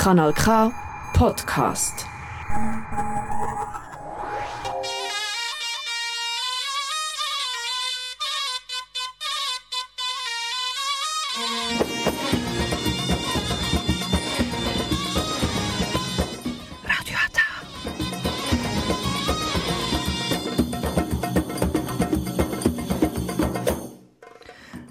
Kanal K Podcast.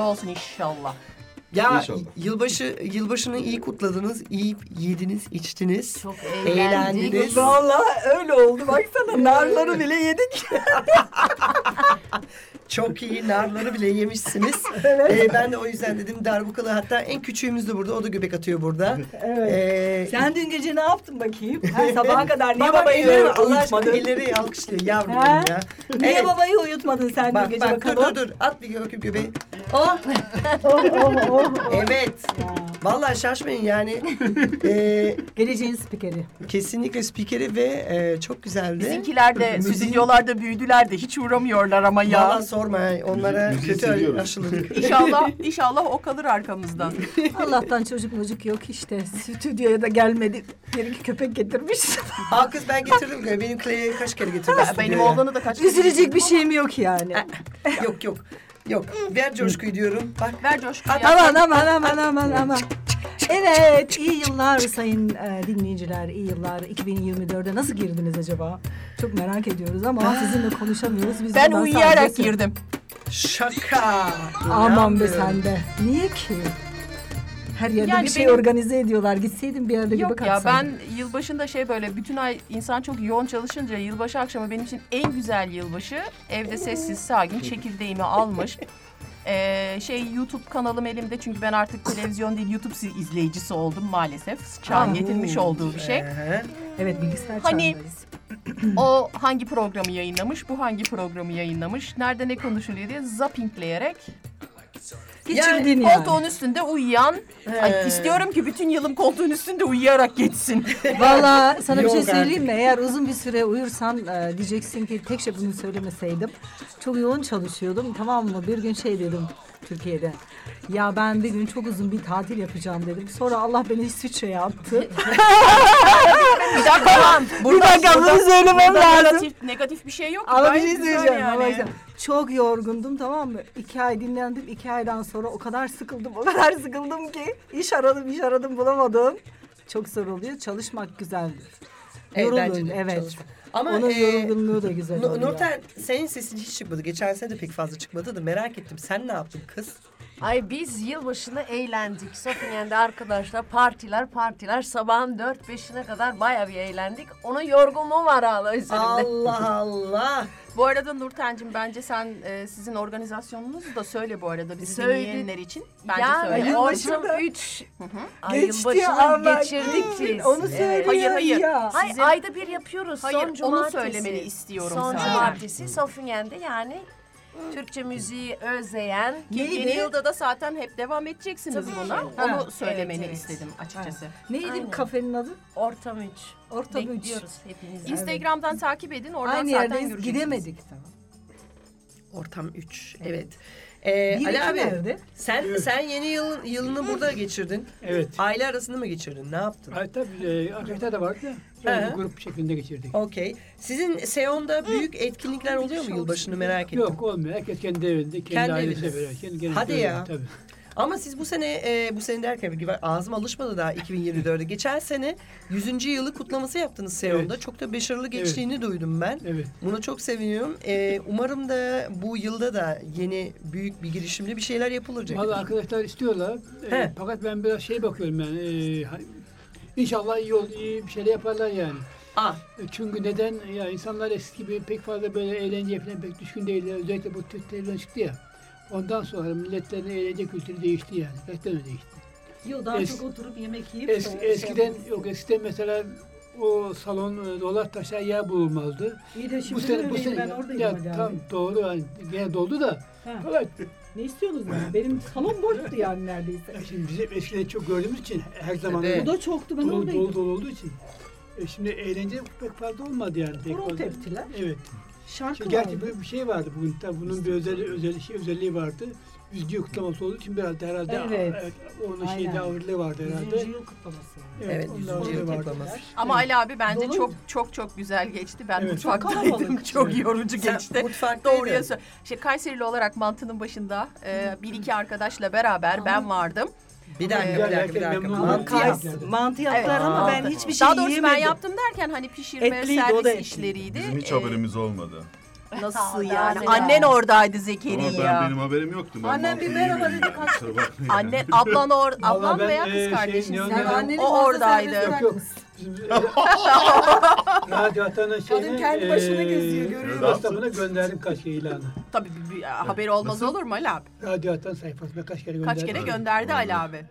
huzurlu olsun inşallah. Ya İnşallah. yılbaşı yılbaşını iyi kutladınız, iyi yediniz, içtiniz. Çok Eğlendiniz. Vallahi öyle oldu. Baksana narları bile yedik. Çok iyi narları bile yemişsiniz. Ee, ben de o yüzden dedim darbukalı hatta en küçüğümüz de burada. O da göbek atıyor burada. Evet. Ee, Sen dün gece ne yaptın bakayım? Ha, sabaha kadar niye Baba babayı elleri Allah aşkına uyutmadın? elleri alkışlıyor yavrum Ha? ya. Niye Evet. babayı uyutmadın sen Bak dün gece bak dur bakalım? dur dur at bir göbek göbeği. Oh, oh, oh. Evet. Vallahi şaşmayın yani. Ee, Geleceğin spikeri. kesinlikle spikeri ve e, çok güzeldi. Bizimkiler de stüdyolarda büyüdüler de hiç uğramıyorlar ama ya. Vallahi sorma onlara Müziği kötü aşıladık. İnşallah, inşallah o kalır arkamızdan. Allah'tan çocuk mucuk yok işte. Stüdyoya da gelmedi. Bir iki köpek getirmiş. Aa kız ben getirdim. Benim Clay'e kaç kere getirdim Benim stüdyoya. oğlanı da kaç kere Üzülecek bir şeyim yok yani. Yok yok. Yok. Ver coşkuyu diyorum. Bak. Ver coşkuyu. Aman aman aman aman aman. Evet, iyi yıllar sayın e, dinleyiciler, iyi yıllar. 2024'e nasıl girdiniz acaba? Çok merak ediyoruz ama sizinle konuşamıyoruz. Biz Ben buradan uyuyarak sadece- girdim. Şaka. Aman be sen de. Niye ki? Her yerde Yani bir şey benim- organize ediyorlar. Gitseydin bir yerde Yok göbek ya atsaydın. ben yılbaşında şey böyle bütün ay insan çok yoğun çalışınca yılbaşı akşamı benim için en güzel yılbaşı. Evde sessiz sakin çekirdeğimi almış. Ee, şey YouTube kanalım elimde çünkü ben artık televizyon değil YouTube izleyicisi oldum maalesef. Çağın Aa. getirmiş olduğu bir şey. Evet bilgisayar Hani-. O hangi programı yayınlamış, bu hangi programı yayınlamış, nerede ne konuşuluyor diye zappingleyerek Geçirdin yani. koltuğun üstünde uyuyan, Ay, istiyorum ki bütün yılım koltuğun üstünde uyuyarak geçsin. Valla sana bir şey söyleyeyim mi? Eğer uzun bir süre uyursan e, diyeceksin ki tek şey bunu söylemeseydim. Çok yoğun çalışıyordum tamam mı? Bir gün şey dedim Türkiye'de. Ya ben bir gün çok uzun bir tatil yapacağım dedim. Sonra Allah beni İsviçre'ye attı. Bir dakika lan. Bir dakika, bunu söylemem burada lazım. Negatif, negatif bir şey yok. Ama bir şey söyleyeceğim. yani. ama çok yorgundum tamam mı? İki ay dinlendim. iki aydan sonra o kadar sıkıldım. O kadar sıkıldım ki iş aradım iş aradım bulamadım. Çok zor oluyor. Çalışmak güzeldir. Evet, de evet. çalışmak. Ama Onun e, yorgunluğu da güzel oluyor. Nurten senin sesin hiç çıkmadı. Geçen sene de pek fazla çıkmadı da merak ettim. Sen ne yaptın kız? Ay biz yılbaşında eğlendik. Sofya'da arkadaşlar partiler partiler sabahın dört beşine kadar baya bir eğlendik. Onun yorgunluğu var hala üzerimde. Allah Allah. Bu arada Nurten'cim bence sen e, sizin organizasyonunuzu da söyle bu arada bizi Söyle. dinleyenler için. Bence yani söyle. Yılbaşında- Ortam 3. Ay Geçti yılbaşını ama geçirdik biz. Onu söyle Hayır, hayır. ya. Hay Sizin- ayda bir yapıyoruz. Hayır, son onu cumartesi. söylemeni istiyorum Son cumartesi Sofya'da yani Türkçe müziği özleyen. Ki Neydi? yeni yılda da zaten hep devam edeceksiniz Tabii buna. ki. Onu Ha, söylemeni evet, evet. istedim açıkçası. Neydi Aynen. kafenin adı? Ortam 3. Ortam üç. Bekliyoruz hepinizi. Instagram'dan takip edin. Oradan Aynı zaten yerdeyiz göreceksiniz. gidemedik. Ortam 3. Evet. Ee, Bir Ali iki abi nerede? sen sen yeni yıl yılını burada geçirdin. Evet. Aile arasında mı geçirdin? Ne yaptın? Ha, tabii e, de vardı. Yani grup şeklinde geçirdik. Okey. Sizin Seon'da büyük etkinlikler oluyor mu yılbaşını merak ettim. Yok olmuyor. Herkes kendi evinde, kendi, Kendi ailesiyle evinde. beraber. Kendi, kendi Hadi evinde, ya. Tabii. Ama siz bu sene e, bu sene derken bir ağzım alışmadı daha 2024'de. Geçen sene 100. yılı kutlaması yaptınız Seul'da. Evet. Çok da başarılı geçtiğini duydum ben. Evet. Buna çok seviniyorum. E, umarım da bu yılda da yeni büyük bir girişimle bir şeyler yapılacak. Valla arkadaşlar istiyorlar. Ee, He. fakat ben biraz şey bakıyorum yani. E, inşallah iyi, ol, iyi bir şeyler yaparlar yani. Ah, Çünkü neden? Ya insanlar eski gibi pek fazla böyle eğlenceye falan pek düşkün değiller. Özellikle bu Türk televizyon çıktı ya. Ondan sonra milletlerin eğlence kültürü değişti yani. Gerçekten öyle değişti. Yok daha Es- çok oturup yemek yiyip Es, şey eskiden yapmak. yok eskiden mesela o salon e, dolar taşar yer bulunmazdı. İyi de şimdi bu sene bu sene ben oradayım ya tam doğru yani gene doldu da Ha. fakat Ne istiyorsunuz yani? Benim salon boştu yani neredeyse. şimdi bizim eskiden çok gördüğümüz için her zaman Evet. Bu da çoktu ben dolu, dolu oradaydım. dolu olduğu için. E şimdi eğlence pek fazla olmadı yani. Horon teptiler. Evet. Şarkı Şimdi gerçi vardı. bir, bir şey vardı bugün. Tabii bunun bir özel, özel şey, özelliği vardı. Yüzüncü kutlaması olduğu için biraz da herhalde Evet. onun Aynen. şeyde ağırlığı vardı herhalde. 100. yıl kutlaması. evet onun 100. ağırlığı yıl vardı. kutlaması. Ama Ali abi bence Doluydu. çok çok çok güzel geçti. Ben Evet. Çok mutfaktaydım. kalabalık. Çok, Evet. yorucu Sen geçti. mutfaktaydın. Doğruya. Şey, Kayserili olarak mantının başında e, bir iki arkadaşla beraber ben vardım. Bir dakika, bir Güzel, dakika, bir dakika. Mantı yap. Kays- Mantı yaptılar Evet. ama ben hiçbir şey Daha doğrusu yiyemedim. ben yaptım derken hani pişirme, Etliydi, servis etliydi. işleriydi. Bizim hiç E, haberimiz olmadı. Nasıl yani? Annen oradaydı Ama Zekeriya. ben benim haberim yoktu. Ben Annem bir merhaba dedi, kaç-. Annen, ablan or, ablan ben, veya e, kız şey, kardeşin. O oradaydı. Yok yok. Radyo Atan'ın şeyini Kadın kendi başına eee, geziyor, görüyor WhatsApp'ına gönderdim kaç ilanı. Tabii bir, bir haberi olmaz olur mu Ali abi? Radyo Atan sayfasına kaç kere gönderdim. Kaç kere gönderdi Ali abi.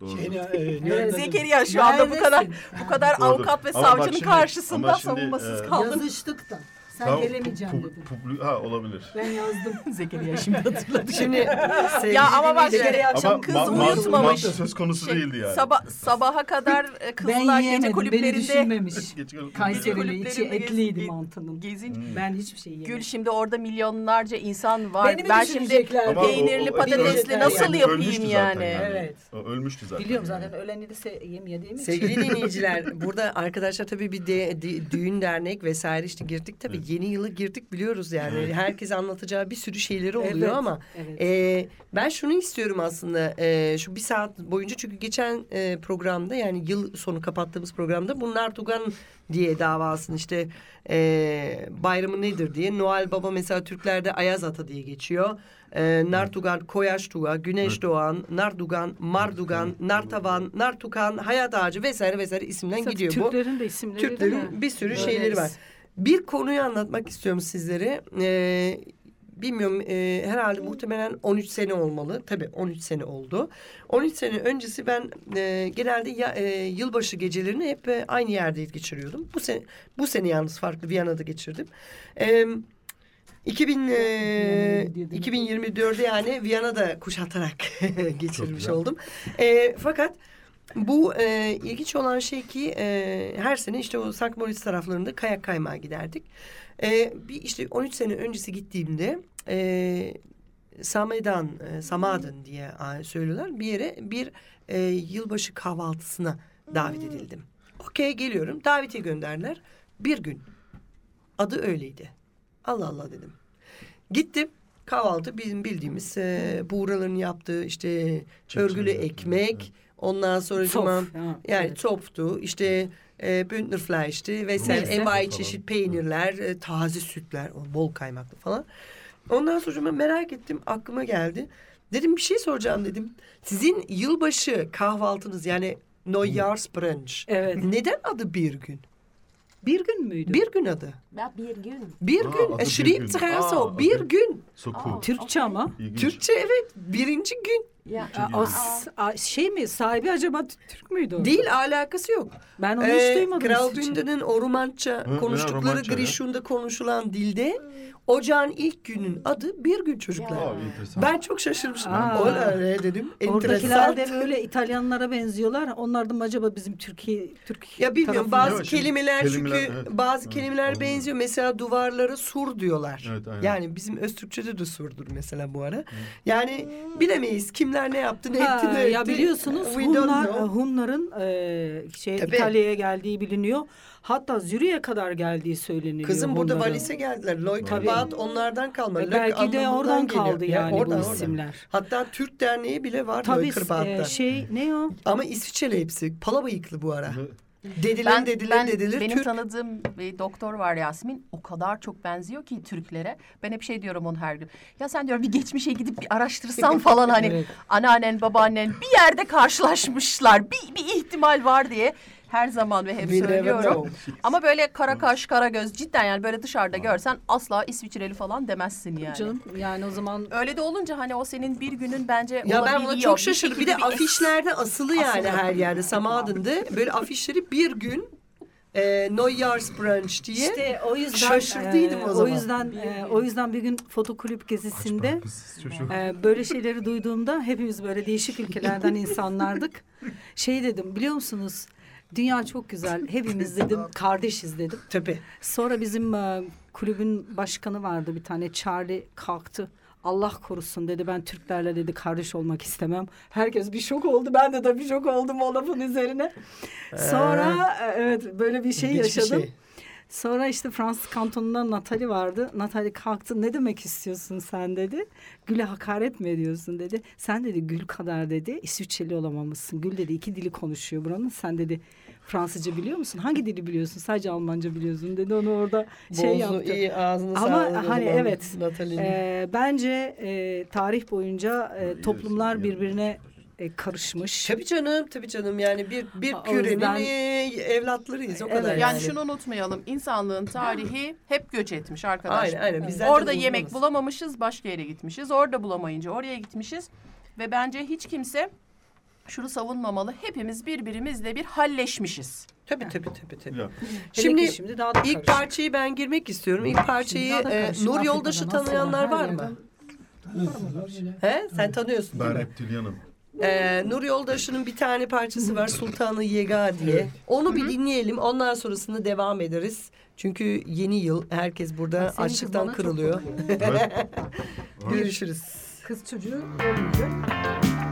Doğru. Şeyini, Evet. gönderdim? Zekeriya şu anda bu kadar bu kadar avukat ve Ama savcının karşısında ama şimdi, savunmasız e, kaldın. Yazıştık da. Sen Tam gelemeyeceğim pu- dedin. publi- ha olabilir. Ben yazdım. Zekeriya şimdi hatırladı. Şimdi Ya ama bak şimdi akşam Ama kız ma- ma- uyutmamış. mantı söz konusu Şey, değildi yani. Sabah sabaha kadar e, Ben kızlar gece yiyemedim. Beni kulüplerinde düşünmemiş. Kulüplerinde- Kayserili içi kulüplerinde etliydi gez- mantının. gezin. Hmm. Ben hiçbir şey yemedim. Gül şimdi orada milyonlarca insan var. Beni mi ben şimdi düşünecekler? Ama o- peynirli o- patatesli Düşünecekler nasıl yani. yapayım Ölmüştü yani? zaten Evet. O ölmüştü zaten. Biliyorum yani. zaten öleni de se- yemediğim için. Sevgili dinleyiciler, burada arkadaşlar tabii bir de, de- düğün dernek vesaire işte girdik tabii yeni yılı girdik biliyoruz yani. Herkes anlatacağı bir sürü şeyleri oluyor Evet, ama evet. e, ben şunu istiyorum aslında e, şu bir saat boyunca çünkü geçen e, programda yani yıl sonu kapattığımız programda bunlar Tugan diye davasını işte e, bayramı nedir diye Noel Baba mesela Türklerde Ayaz Ata diye geçiyor. E, Nartugan, Koyaş Tuga, Güneş Evet. Doğan, Nardugan, Mardugan, Nartavan, Nartukan, Hayat Ağacı vesaire vesaire isimden Tabii gidiyor bu. Türklerin de isimleri? Türklerin bir sürü Evet. şeyleri var. Bir konuyu anlatmak istiyorum sizlere. Ee, bilmiyorum e, herhalde muhtemelen 13 sene olmalı. Tabii 13 sene oldu. 13 sene öncesi ben e, genelde ya, e, yılbaşı gecelerini hep e, aynı yerde geçiriyordum. Bu sene bu sene yalnız farklı Viyana'da geçirdim. E, 2000 e, 2024'de yani Viyana'da kuşatarak geçirmiş oldum. E, fakat bu e, ilginç olan şey ki e, her sene işte o St. Moritz taraflarında kayak kaymağa giderdik. E, bir işte 13 sene öncesi gittiğimde e, Samedan, e, Samadan diye söylüyorlar. Bir yere bir e, yılbaşı kahvaltısına davet edildim. Okey geliyorum. Davetiye gönderdiler. Bir gün. Adı öyleydi. Allah Allah dedim. Gittim. Kahvaltı bizim bildiğimiz e, buğraların yaptığı işte Çift örgülü ekmek. Ondan sonra cuma yani evet. çoptu işte e, Bündnerfleisch'ti vesaire Neyse. envai çeşit peynirler, e, taze sütler, bol kaymaklı falan. Ondan sonra ben merak ettim, aklıma geldi. Dedim bir şey soracağım dedim. Sizin yılbaşı kahvaltınız yani Neujahrsbrunch. Evet. Neden adı bir gün? Bir gün müydü? Bir gün adı. Ya bir gün. Bir Aa, gün. E, bir gün. Aa, Bir gün. Türkçe ama. İlginç. Türkçe evet. Birinci gün. Ya. Aa, şey mi? Sahibi acaba Türk müydü? o? Değil alakası yok. Ben onu Ee, hiç duymadım. Kral. Dünda'nın o romança Hı, konuştukları romança ya. Grishun'da konuşulan dilde ocağın ilk günün adı bir gün çocuklar. Aa. Ben çok şaşırmışım. Aa. Ola ne dedim. Oradakiler de Enteresan. böyle İtalyanlara benziyorlar. Onlar da mı acaba bizim Türkiye Türk Ya bilmiyorum bazı Yok, şimdi kelimeler, kelimeler, çünkü evet. bazı Evet, kelimeler anladım. benziyor. Mesela duvarlara sur diyorlar. Evet, aynen. Yani bizim Öztürkçe'de de surdur mesela bu ara. Yani bilemeyiz kimler kimler ne yaptı ne etti ne ya biliyorsunuz We Hunlar, know. Hunların e, şey Tabii. İtalya'ya geldiği biliniyor. Hatta Zürich'e kadar geldiği söyleniyor. Kızım burada Hunların. valise geldiler. Lloyd Tabii. Bat onlardan kalma. E, Lök belki de oradan geliyor. kaldı Ya yani oradan, bu oradan. isimler. Hatta Türk Derneği bile var Tabii e, şey ne o? Ama İsviçreli hepsi. Pala bıyıklı bu ara. Dedilir Ben, dedilir ben dedilir. benim Türk. tanıdığım bir doktor var Yasmin. O kadar çok benziyor ki Türklere. Ben hep şey diyorum onu her gün. Ya sen diyorum bir geçmişe gidip bir araştırsan falan hani Evet. anneannen babaannen bir yerde karşılaşmışlar. Bir, bir ihtimal var diye her zaman ve hep söylüyorum. Ama böyle kara kaş kara göz cidden yani böyle dışarıda görsen asla İsviçreli falan demezsin yani. Canım yani o zaman Öyle de olunca hani o senin bir günün bence Ya ben buna çok şaşırdım. Bir de afişlerde asılı yani her yerde. Samaden'de böyle afişleri bir gün e, Neujahrsbrunch diye. işte o yüzden Şaşırdıydım o e, zaman. O yüzden e, o yüzden bir gün fotokulüp gezisinde e, böyle şeyleri duyduğumda hepimiz böyle değişik ülkelerden insanlardık. Şey dedim biliyor musunuz? Dünya çok güzel. Hepimiz dedim kardeşiz dedim. Tabii. Sonra bizim e, kulübün başkanı vardı bir tane Charlie kalktı. Allah korusun dedi ben Türklerle dedi kardeş olmak istemem. Herkes bir şok oldu. Ben de tabii şok oldum o lafın üzerine. Sonra e, evet böyle bir şey bir yaşadım. şey. Sonra işte Fransız kantonundan Natali vardı. Natali kalktı ne demek istiyorsun sen dedi. Gül'e hakaret mi ediyorsun dedi. Sen dedi Gül kadar dedi İsviçreli olamamışsın. Gül dedi iki dili konuşuyor buranın. Sen dedi Fransızca biliyor musun? Hangi dili biliyorsun? Sadece Almanca biliyorsun dedi. Onu orada şey Bozdu, yaptı. iyi ağzını Ama hani evet, Natalie'nin. Ee, bence e, tarih boyunca e, toplumlar birbirine e, karışmış. Tabii canım, tabii canım. Yani bir bir O kürenin yüzden- evlatlarıyız o Evet. kadar Yani, yani. şunu unutmayalım. İnsanlığın tarihi hep göç etmiş arkadaşlar. Aynen aynen. Biz Orada uzmanız. yemek bulamamışız, başka yere gitmişiz. Orada bulamayınca oraya gitmişiz. Ve bence hiç kimse şunu savunmamalı. Hepimiz birbirimizle bir halleşmişiz. Tabii tabii tabii. tabii. Ya. Şimdi, şimdi daha da ilk karışık. parçayı ben girmek istiyorum. İlk parçayı e. Nur Yoldaş'ı tanıyanlar var mı? He? Sen tanıyorsun değil Ben reptilyanım. Ee, Nur Yoldaş'ın bir tane parçası var Sultanı Yega diye. Onu bir dinleyelim. Ondan sonrasında devam ederiz. Çünkü yeni yıl herkes burada Senin kız açlıktan bana çok kırılıyor. Evet. Görüşürüz. Kız çocuğu olmayacak.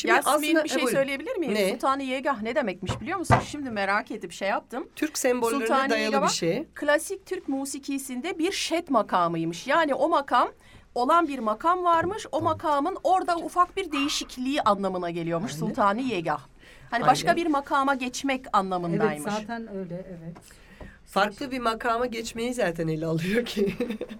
Şimdi Yasmin aslında bir şey Ha, buyurun. söyleyebilir miyim? Ne? Sultani Yegah ne demekmiş biliyor musun? Şimdi merak edip şey yaptım. Türk sembollerine Sultani dayalı Yegah bir şey. klasik Türk musikisinde bir şet makamıymış. Yani o makam olan bir makam varmış. O makamın orada ufak bir değişikliği anlamına geliyormuş Sultani Yegah. Hani başka Aynen. bir makama geçmek Evet anlamındaymış. zaten öyle evet. Farklı bir makama geçmeyi zaten ele alıyor ki.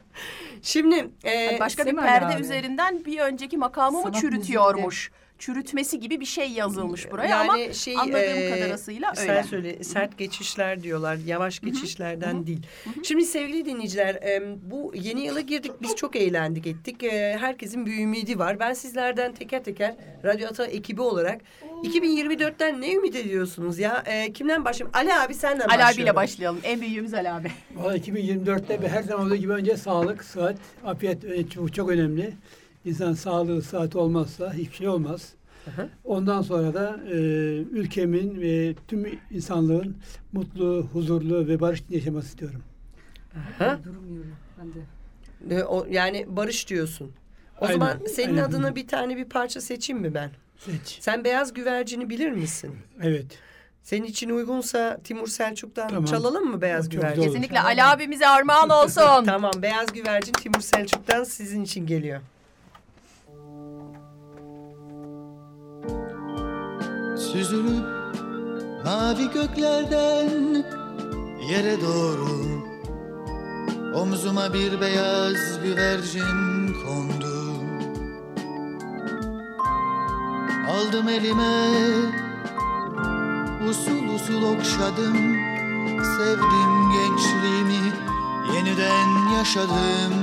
Şimdi e, Yani başka bir perde abi. üzerinden bir önceki makamı mı çürütüyormuş? Çürütmesi gibi bir şey yazılmış buraya ama yani şey, anladığım e, kadarıyla sen öyle. söyle sert geçişler diyorlar. Yavaş geçişlerden değil. Şimdi sevgili dinleyiciler e, bu yeni yıla girdik. Biz çok eğlendik ettik. E, herkesin bir ümidi var. Ben sizlerden teker teker Radyo Ata ekibi olarak 2024'ten ne ümit ediyorsunuz ya? E, kimden başlayayım? Ali abi senden Ali başlayalım. abiyle başlayalım. En büyüğümüz Ali abi. Valla 2024'te ve her zaman olduğu gibi önce sağlık, sıhhat, afiyet çok önemli. İnsan sağlığı, sıhhati olmazsa hiçbir şey olmaz. hı. Ondan sonra da e, ülkemin ve tüm insanlığın mutlu, huzurlu ve barış içinde yaşaması istiyorum. Ha? Durmuyorum ben de. E, o, yani barış diyorsun. O Aynen, zaman senin aynen. adına bir tane bir parça seçeyim mi ben? Seç. Sen beyaz güvercini bilir misin? Evet. Senin için uygunsa Timur Selçuk'tan Tamam. çalalım mı beyaz Çok güvercin? Kesinlikle Ali abimize armağan olsun. Tamam beyaz güvercin Timur Selçuk'tan sizin için geliyor. Süzülüp mavi göklerden yere doğru. Omzuma bir beyaz güvercin kondu. Aldım elime Usul usul okşadım. Sevdim gençliğimi Yeniden yaşadım.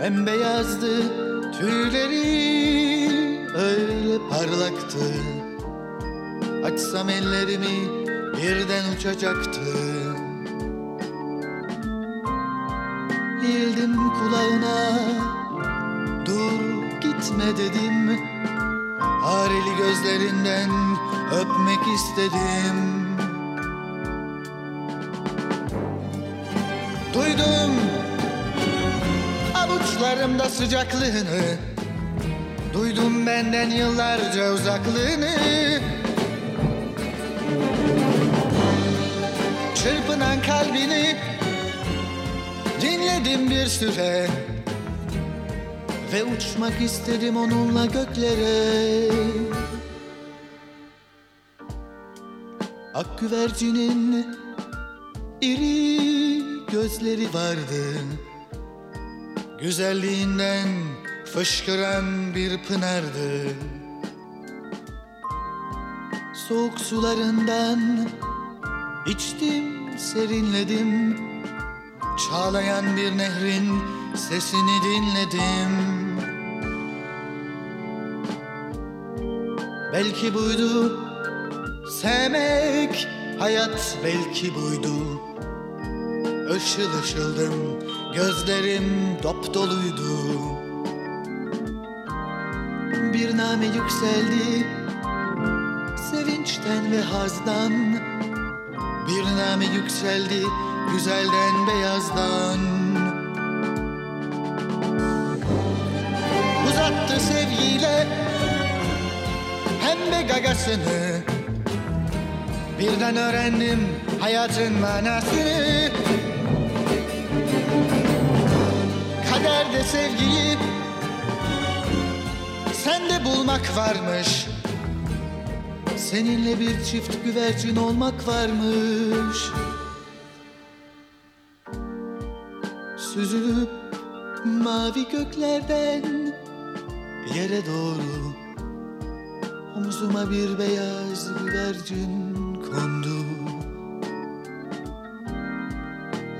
Bembeyazdı tüyleri öyle parlaktı. Açsam ellerimi birden uçacaktı. Eğildim kulağına dur gitme dedim. Hareli gözlerinden öpmek istedim. Duydum avuçlarımda sıcaklığını Duydum benden yıllarca uzaklığını. Çırpınan kalbini Dinledim bir süre Ve uçmak istedim onunla göklere. Ak güvercinin iri gözleri vardı Güzelliğinden fışkıran bir pınardı. Soğuk sularından içtim serinledim. Çağlayan bir nehrin sesini dinledim. Belki buydu sevmek hayat belki buydu. Işıl ışıldım gözlerim dop doluydu. Bir name yükseldi. Sevinçten ve hazdan. Bir name yükseldi güzelden beyazdan. Uzattı sevgiyle pembe gagasını. Birden öğrendim hayatın manasını Kaderde sevgiyi sende bulmak varmış. Seninle bir çift güvercin olmak varmış. Süzülüp mavi göklerden yere doğru Omzuma bir beyaz güvercin kondu.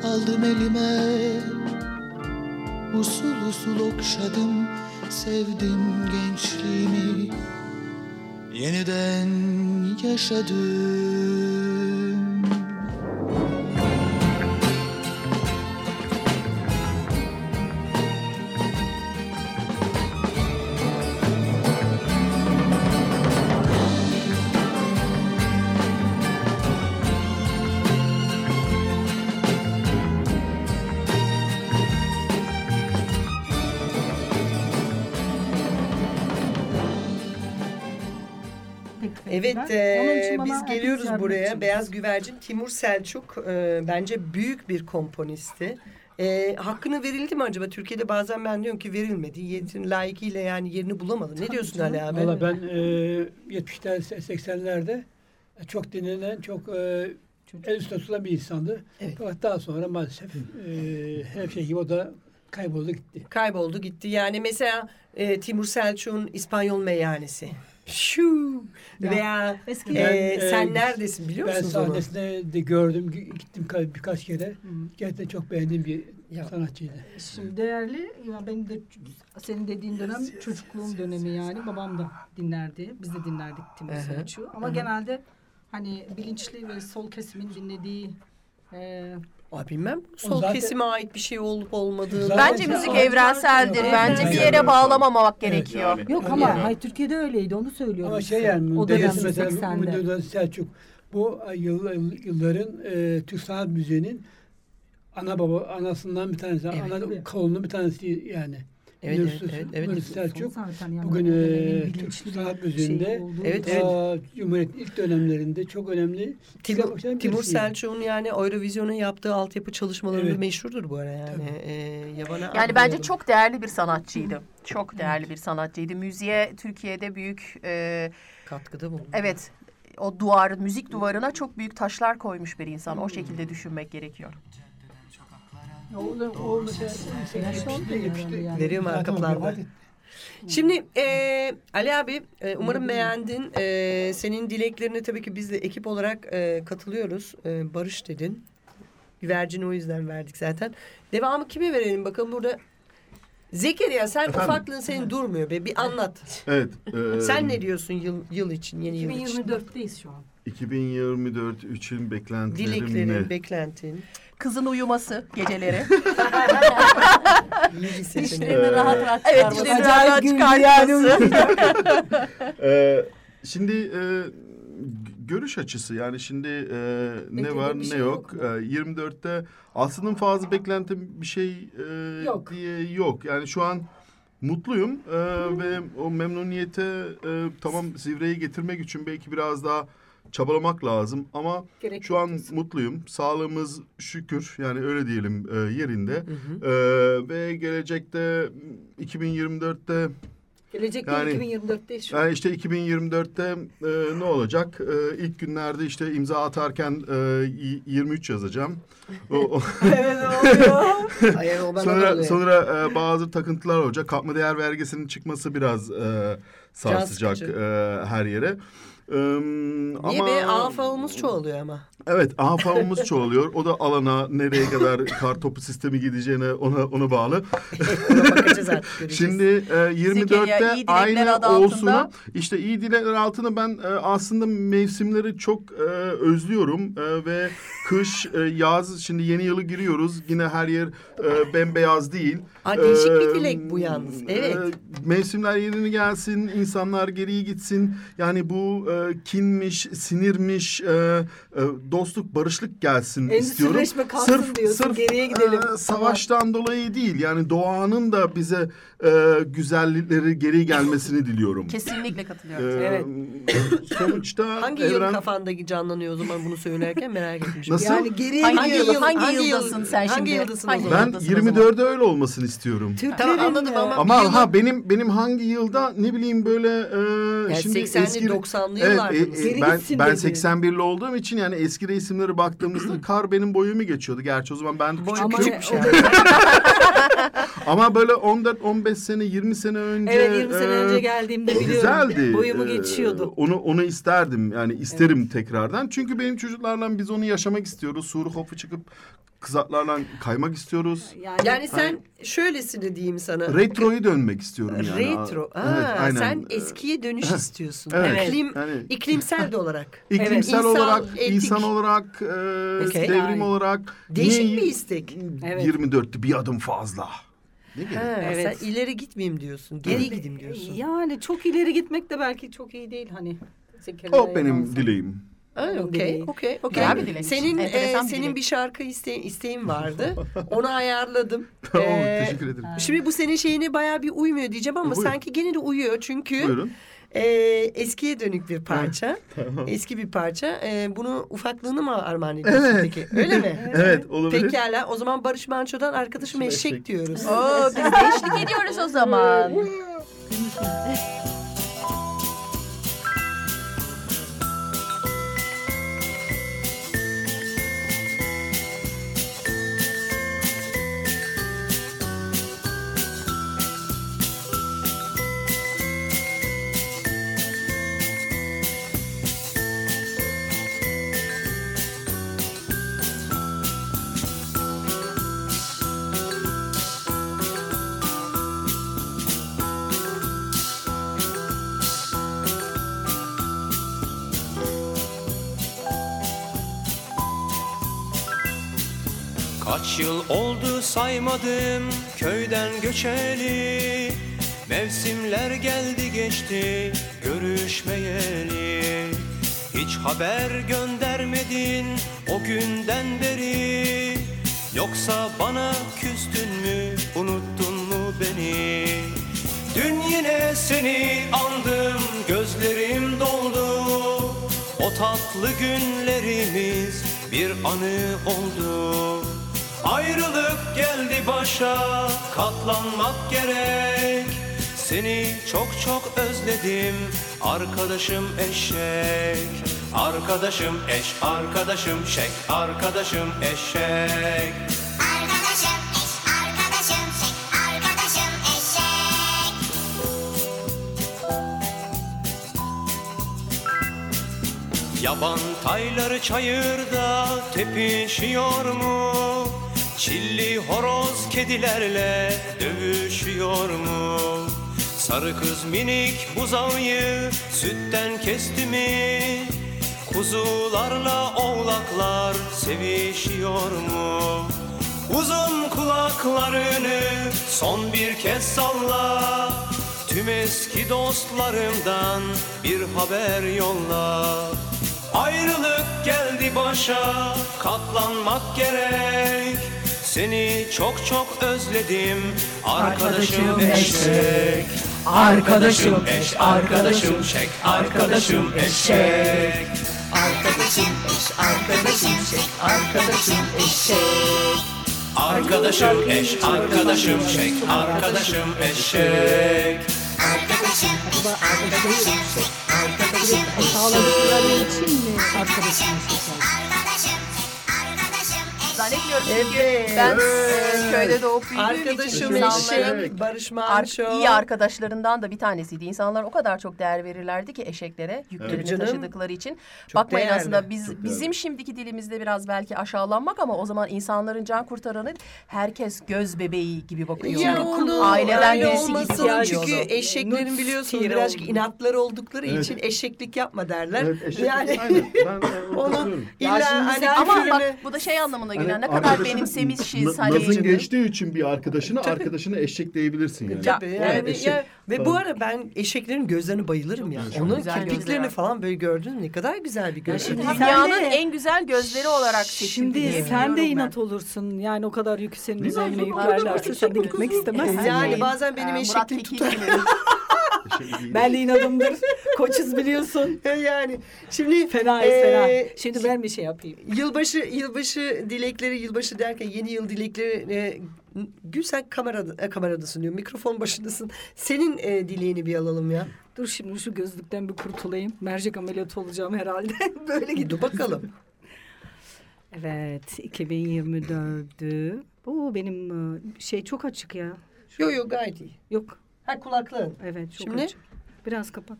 Aldım elime Usul usul okşadım Sevdim gençliğimi. Yeniden yaşadım Evet, e, biz geliyoruz buraya. Beyaz Güvercin Timur Selçuk e, bence büyük bir komponisti. E, hakkını verildi mi acaba? Türkiye'de bazen ben diyorum ki verilmedi. Yetin layıkıyla yani yerini bulamadı. Ne diyorsun Ali abi? Valla ben e, 70'ler 80'lerde çok dinlenen, çok e, el üstüne tutulan bir insandı. Evet. Fakat daha sonra maalesef e, her şey gibi o da kayboldu gitti. Kayboldu gitti. Yani mesela e, Timur Selçuk'un İspanyol meyhanesi. Şu Ya, veya eskiden- e, Ben, sen neredesin biliyor Ben musunuz onu? sahnesinde de gördüm, gi- gittim ka- birkaç kere. Gerçekten çok beğendiğim bir Ya. sanatçıydı. Şimdi değerli, ya benim de senin dediğin dönem çocukluğum dönemi yani. Babam da dinlerdi. Biz de dinlerdik Timur Hı hı. Selçuk'u. Ama genelde hani bilinçli ve sol kesimin dinlediği e, Aa, bilmem sol zaten- kesime ait bir şey olup olmadığı. Zaten- Bence müzik Zaten- evrenseldir. Evet, Bence bir yere bağlamamak Evet, gerekiyor. yani. Yok Yani- ama hayır Türkiye'de öyleydi onu söylüyorum. Ama şey yani dönem mesela 80'de. Münir Selçuk bu yıl, yılların e, Türk sanat müziğinin ana baba anasından bir tanesi, Evet. ana kolunun bir tanesi yani. Evet, Münir evet, evet, evet. Münir Selçuk Zaten yani bugün e, Türk sanat şey müziğinde olduğu Evet, evet. Cumhuriyet'in ilk dönemlerinde çok önemli Timur, Timur. Selçuk'un yani Eurovision'a yaptığı altyapı çalışmaları Evet. meşhurdur bu ara yani. Ee, yabana Yani bence çok değerli bir sanatçıydı. Çok değerli bir sanatçıydı. Müziğe Türkiye'de büyük e, katkıda bulundu. evet o duvar müzik duvarına çok büyük taşlar koymuş bir insan. O şekilde düşünmek gerekiyor. O, o mesela Yaşlı oldu 70'te, 70'te yani. Veriyorum arka planda. Şimdi e, Ali abi e, umarım beğendin. E, senin dileklerine tabii ki biz de ekip olarak e, katılıyoruz. E, Barış dedin. Güvercini o yüzden verdik zaten. Devamı kime verelim bakalım burada. Zekeriya sen Efendim? ufaklığın senin durmuyor be bir anlat. Evet. e, Sen ne diyorsun yıl yıl için yeni yıl için? 2024'teyiz şu an. 2024 için beklentilerim Dileklerin, ne? beklentin. Kızın uyuması geceleri. Dişlerini rahat rahat evet çıkarması. Acayip rahat yani. çıkartması. Ee, şimdi e, görüş açısı yani şimdi e, ne Beklediğin var bir ne şey yok. yok Ee, 24'te aslında fazla beklentim bir şey e, Yok. diye yok. Yani şu an mutluyum e, ve o memnuniyete e, tamam zirveye getirmek için belki biraz daha çabalamak lazım ama Gerek şu an diyorsun. mutluyum. Sağlığımız şükür yani öyle diyelim e, yerinde. Hı hı. Ee, ve gelecekte 2024'te Gelecekte Yani- 2024'teyiz şu an. yani işte 2024'te e, ne olacak? E, ilk günlerde işte imza atarken e, y- 23 yazacağım. O, o- evet oluyor. Hayır o sonra oluyor. sonra e, bazı takıntılar olacak. Katma değer vergisinin çıkması biraz e, sarsacak e, her yere. E, Niye ama be AFA'mız çoğalıyor ama. Evet AFA'mız çoğalıyor. O da alana nereye kadar kar topu sistemi gideceğine ona ona bağlı. Ona bakacağız artık göreceğiz. Şimdi e, Zekeriya, 24'te iyi dilekler aynı olsun. İşte iyi dilekler altında ben e, aslında mevsimleri çok e, özlüyorum E, ve kış, e, yaz şimdi yeni yılı giriyoruz. Yine her yer e, bembeyaz değil. Aa, değişik bir E, dilek bu yalnız. Evet. e, mevsimler yerine gelsin, insanlar geriye gitsin. Yani bu e, kinmiş, sinirmiş, e, e, dostluk, barışlık gelsin istiyorum. Endüstrileşme kalsın diyorsun, geriye gidelim. e, savaştan dolayı değil. Yani doğanın da bize e, güzellikleri geri gelmesini diliyorum. Kesinlikle katılıyorum. E, Evet. Sonuçta Hangi yıl evren... kafandaki canlanıyor o zaman bunu söylerken merak etmişim. Nasıl? Yani geriye Hangi gidiyor. yıl- hangi yıldasın sen hangi şimdi? yıldasın Hangi? Ben Yıldasın o zaman. 24'de öyle olmasını istiyorum. Tamam anladım ama, Ama bir yılı- ha benim benim hangi yılda ne bileyim böyle e, yani şimdi 80'li eski 90'lı Evet yıllardınız. e, Geri ben, ben dedi. 81'li olduğum için yani eski resimlere baktığımızda kar benim boyumu geçiyordu. Gerçi o zaman ben küçük Ama küçükmüş o yani. Ama böyle 14-15 sene 20 sene önce Evet 20 sene e, önce geldiğimde biliyorum. Güzeldi. Boyumu Ee, geçiyordu. Onu onu isterdim. Yani isterim tekrardan. Çünkü benim çocuklarla biz onu yaşamak istiyoruz. Suru hopu çıkıp kızaklarla kaymak istiyoruz. Yani sen şöylesini diyeyim sana. Retroyu dönmek istiyorum yani. Retro. Aa, Evet, aynen. sen eskiye dönüş istiyorsun. Evet. İklim, Yani- iklimsel de olarak. İklimsel İnsan, olarak, etik. insan olarak, e, Okey. devrim Aynen. olarak. Değişik yine bir istek. Evet. 24'tü bir adım fazla. Değil mi? Ha, Evet. Sen ileri gitmeyeyim diyorsun. Geri gideyim diyorsun. Yani çok ileri gitmek de belki çok iyi değil hani. O benim Yalnız. dileğim. Okey, okey, okey. Senin e, senin bir şarkı iste, isteğin vardı. Onu ayarladım. Tamam, Ee, teşekkür ederim. Şimdi bu senin şeyine bayağı bir uymuyor diyeceğim ama Buyurun. sanki gene de uyuyor çünkü Buyurun. e, eskiye dönük bir parça. Eski bir parça. E, bunu ufaklığını mı armağan ediyorsun Evet. peki? Öyle mi? Evet olabilir. Pekala. O zaman Barış Manço'dan arkadaşım eşek, Eşek. diyoruz. Oo, biz eşlik ediyoruz o zaman. Oldu saymadım köyden göçeli. Mevsimler geldi geçti görüşmeyeli. Hiç haber göndermedin o günden beri. Yoksa bana küstün mü unuttun mu beni? Dün yine seni andım gözlerim doldu. O tatlı günlerimiz bir anı oldu Ayrılık geldi başa katlanmak gerek Seni çok çok özledim arkadaşım eşek Arkadaşım eş arkadaşım şek arkadaşım eşek Arkadaşım eş, arkadaşım şek, arkadaşım eşek. Yaban tayları çayırda tepişiyor mu? Çilli horoz kedilerle dövüşüyor mu? Sarı kız minik buzağıyı sütten kesti mi? Kuzularla oğlaklar sevişiyor mu? Uzun kulaklarını son bir kez salla Tüm eski dostlarımdan bir haber yolla Ayrılık geldi başa katlanmak gerek Seni çok çok özledim arkadaşım eşek Arkadaşım eş arkadaşım şek arkadaşım eşek Arkadaşım eş, arkadaşım şek, arkadaşım eşek. Arkadaşım eş arkadaşım şek arkadaşım eşek Arkadaşım eş, arkadaşım şek, arkadaşım eşek. Sağladıkları için mi arkadaşım şeker? Zannetmiyorum çünkü Evet. ben e, köyde doğup büyüdüğüm için Arkadaşım insanların eşek, Barış ar- Manço. iyi arkadaşlarından da bir tanesiydi. İnsanlar o kadar çok değer verirlerdi ki eşeklere yüklerini Tabii canım. taşıdıkları için. Çok Bakmayın değerli. aslında biz Çok bizim şimdiki dilimizde biraz belki aşağılanmak ama o zaman insanların can kurtaranı herkes göz bebeği gibi. Ya onu Aileden öyle birisi olmasın. Çünkü eşeklerin Nuts biliyorsunuz birazcık oldu. inatları oldukları Evet. için eşeklik yapma derler. Evet, eşek, yani aynen. Ben, ben onu katılıyorum. illa Ya şimdi hani sen- Ama bak bu da şey anlamına geliyor. Hani ne kadar benimsemişiz. Hani Nazın geçtiği için bir arkadaşına arkadaşına eşek diyebilirsin yani. Tabii Ya, yani ve- eşek ya, ve bu ara ben eşeklerin gözlerine bayılırım ya. Çok Onun güzel gözleri kirpiklerini falan böyle gördün mü? Ne kadar güzel bir göz. şimdi Yani Dünyanın de- en güzel gözleri olarak seçildi Şimdi diye sen de biliyorum ben. inat olursun. Yani o kadar yükü senin üzerine yüklerlerse sen de gitmek istemezsin. yani bazen benim Ee, eşekliğim tutar. Eşek değil. Ben de inadımdır. Koçuz biliyorsun. yani şimdi Fenayız Ee, fena. Şimdi ben bir şey yapayım. Yılbaşı yılbaşı dilekleri yılbaşı derken yeni yıl dilekleri e, Gül sen kamerada, e, kameradasın diyor. Mikrofon başındasın. Senin e, dileğini bir alalım ya. Dur şimdi şu gözlükten bir kurtulayım. Mercek ameliyatı olacağım herhalde. Böyle gidiyor. bakalım. Evet 2024'dü. Bu benim e, şey çok açık ya. Yo yo gayet iyi. Yok. Ha kulaklığın. Evet çok Şimdi? açık. Biraz kapat.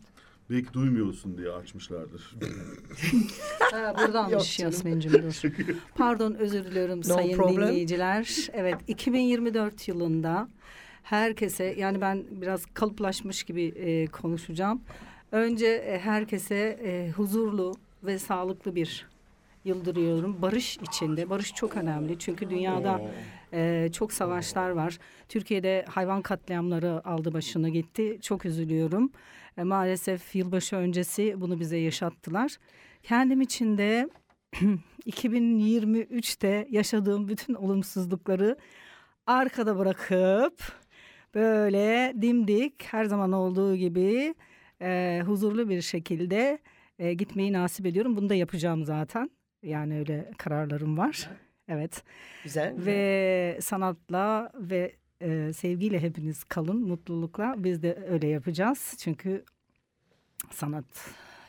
Belki duymuyorsun diye açmışlardır. Ha, buradanmış. Yasmin'cim dur. Pardon özür diliyorum sayın problem. dinleyiciler. Evet 2024 yılında herkese yani ben biraz kalıplaşmış gibi e, konuşacağım. Önce e, herkese e, huzurlu ve sağlıklı bir yıl diliyorum. Barış içinde. Barış çok önemli. Çünkü dünyada e, çok savaşlar var. Türkiye'de hayvan katliamları aldı başını gitti. Çok üzülüyorum. E, maalesef yılbaşı öncesi bunu bize yaşattılar. Kendim için de 2023'te yaşadığım bütün olumsuzlukları arkada bırakıp böyle dimdik her zaman olduğu gibi e, huzurlu bir şekilde e, gitmeyi nasip ediyorum. Bunu da yapacağım zaten. Yani öyle kararlarım var. Evet. Güzel. Ve sanatla ve e, sevgiyle hepiniz kalın, mutlulukla. Biz de öyle yapacağız. Çünkü sanat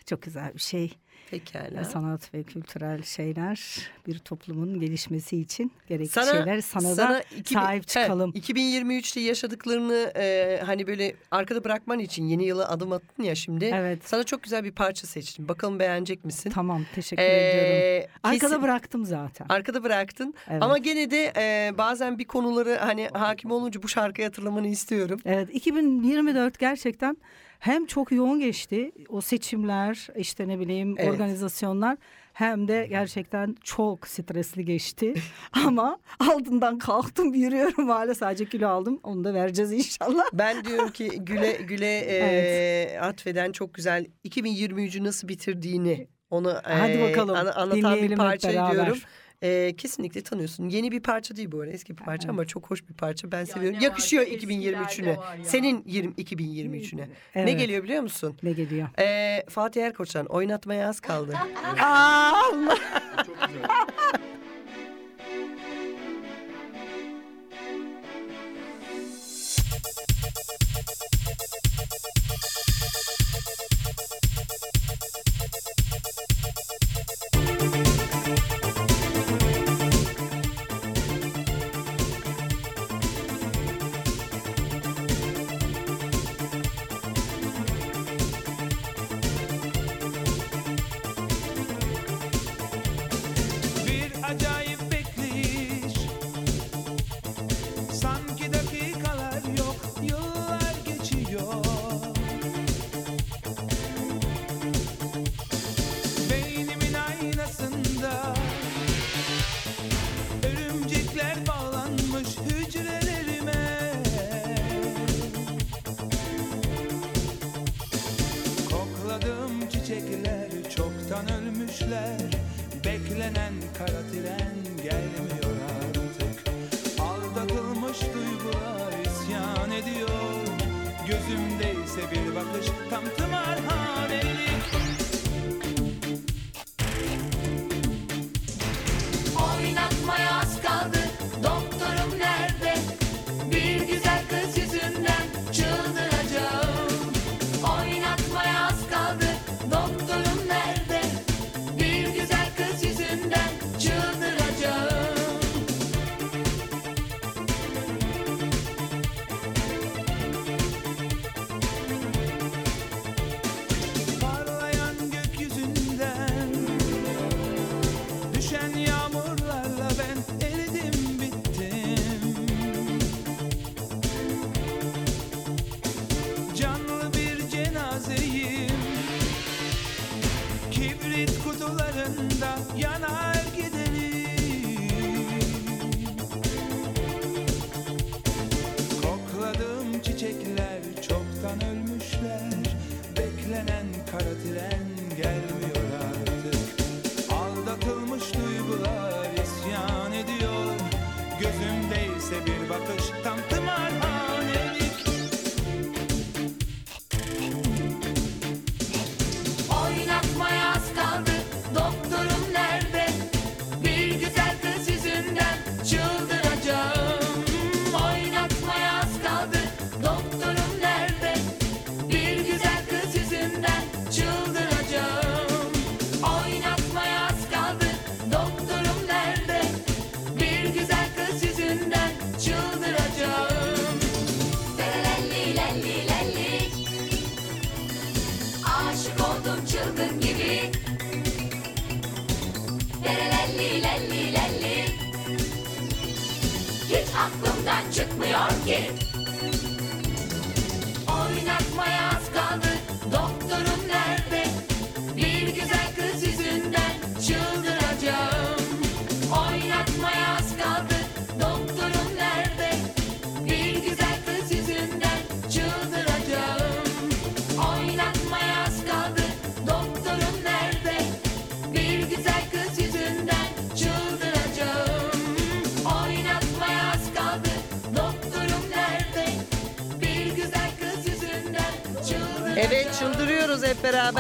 çok güzel bir şey. Pekala. Sanat ve kültürel şeyler bir toplumun gelişmesi için gerekli Sana, şeyler. Sana, sana da 2000 sahip çıkalım. He, 2023'te yaşadıklarını e, hani böyle arkada bırakman için yeni yıla adım attın ya şimdi. Evet. Sana çok güzel bir parça seçtim. Bakalım beğenecek misin? Tamam teşekkür Ee, ediyorum. Arkada kesin- bıraktım zaten. Arkada bıraktın. Evet. Ama gene de e, bazen bir konuları hani hakim olunca bu şarkıyı hatırlamanı istiyorum. Evet 2024 gerçekten hem çok yoğun geçti o seçimler işte ne bileyim Evet. Organizasyonlar hem de gerçekten çok stresli geçti. Ama altından kalktım yürüyorum hala. Sadece kilo aldım. Onu da vereceğiz inşallah. Ben diyorum ki Güle Güle e, Evet. atfeden çok güzel 2023'ü nasıl bitirdiğini onu e, Hadi bakalım, ana- anlatan bir dinleyelim hep parça diyorum. E, kesinlikle tanıyorsun. Yeni bir parça değil bu arada. Eski bir parça ama çok hoş bir parça. Ben seviyorum. ne Yakışıyor varsa 2023'üne. eskilerde var ya. Senin 20, 2023'üne. Ne Evet. geliyor biliyor musun? Ne geliyor? E, Fatih Erkoç'tan oynatmaya az kaldı. Aa, Allah.